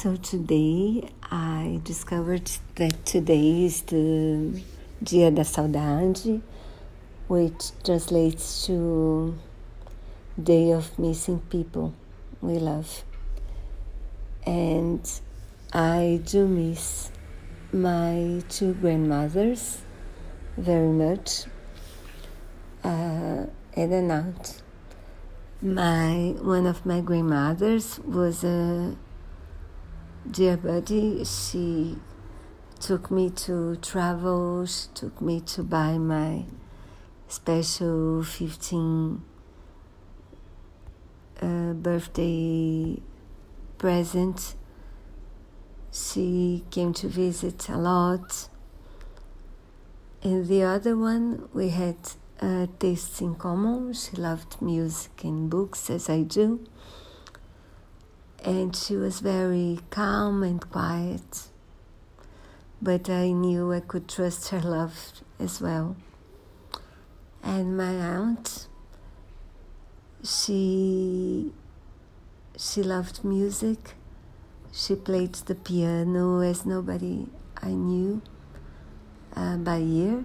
So today I discovered that today is the Dia da Saudade, which translates to Day of Missing People we love. And I do miss my two grandmothers very much. Uh, and an. My one of my grandmothers was a dear buddy. She took me to travels, took me to buy my special fifteen uh, birthday present. She came to visit a lot. And the other one, we had uh, tastes in common. She loved music and books, as I do. And she was very calm and quiet. But I knew I could trust her love as well. And my aunt, she she loved music. She played the piano as nobody I knew uh, by ear.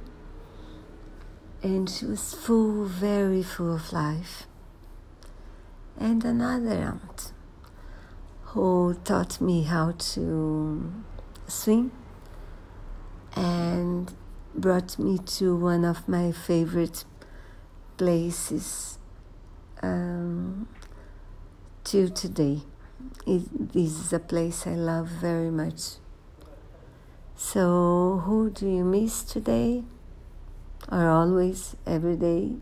And she was full, very full of life. And another aunt who taught me how to swim and brought me to one of my favorite places um, today. It, this is a place I love very much. So, who do you miss today? Or always, every day?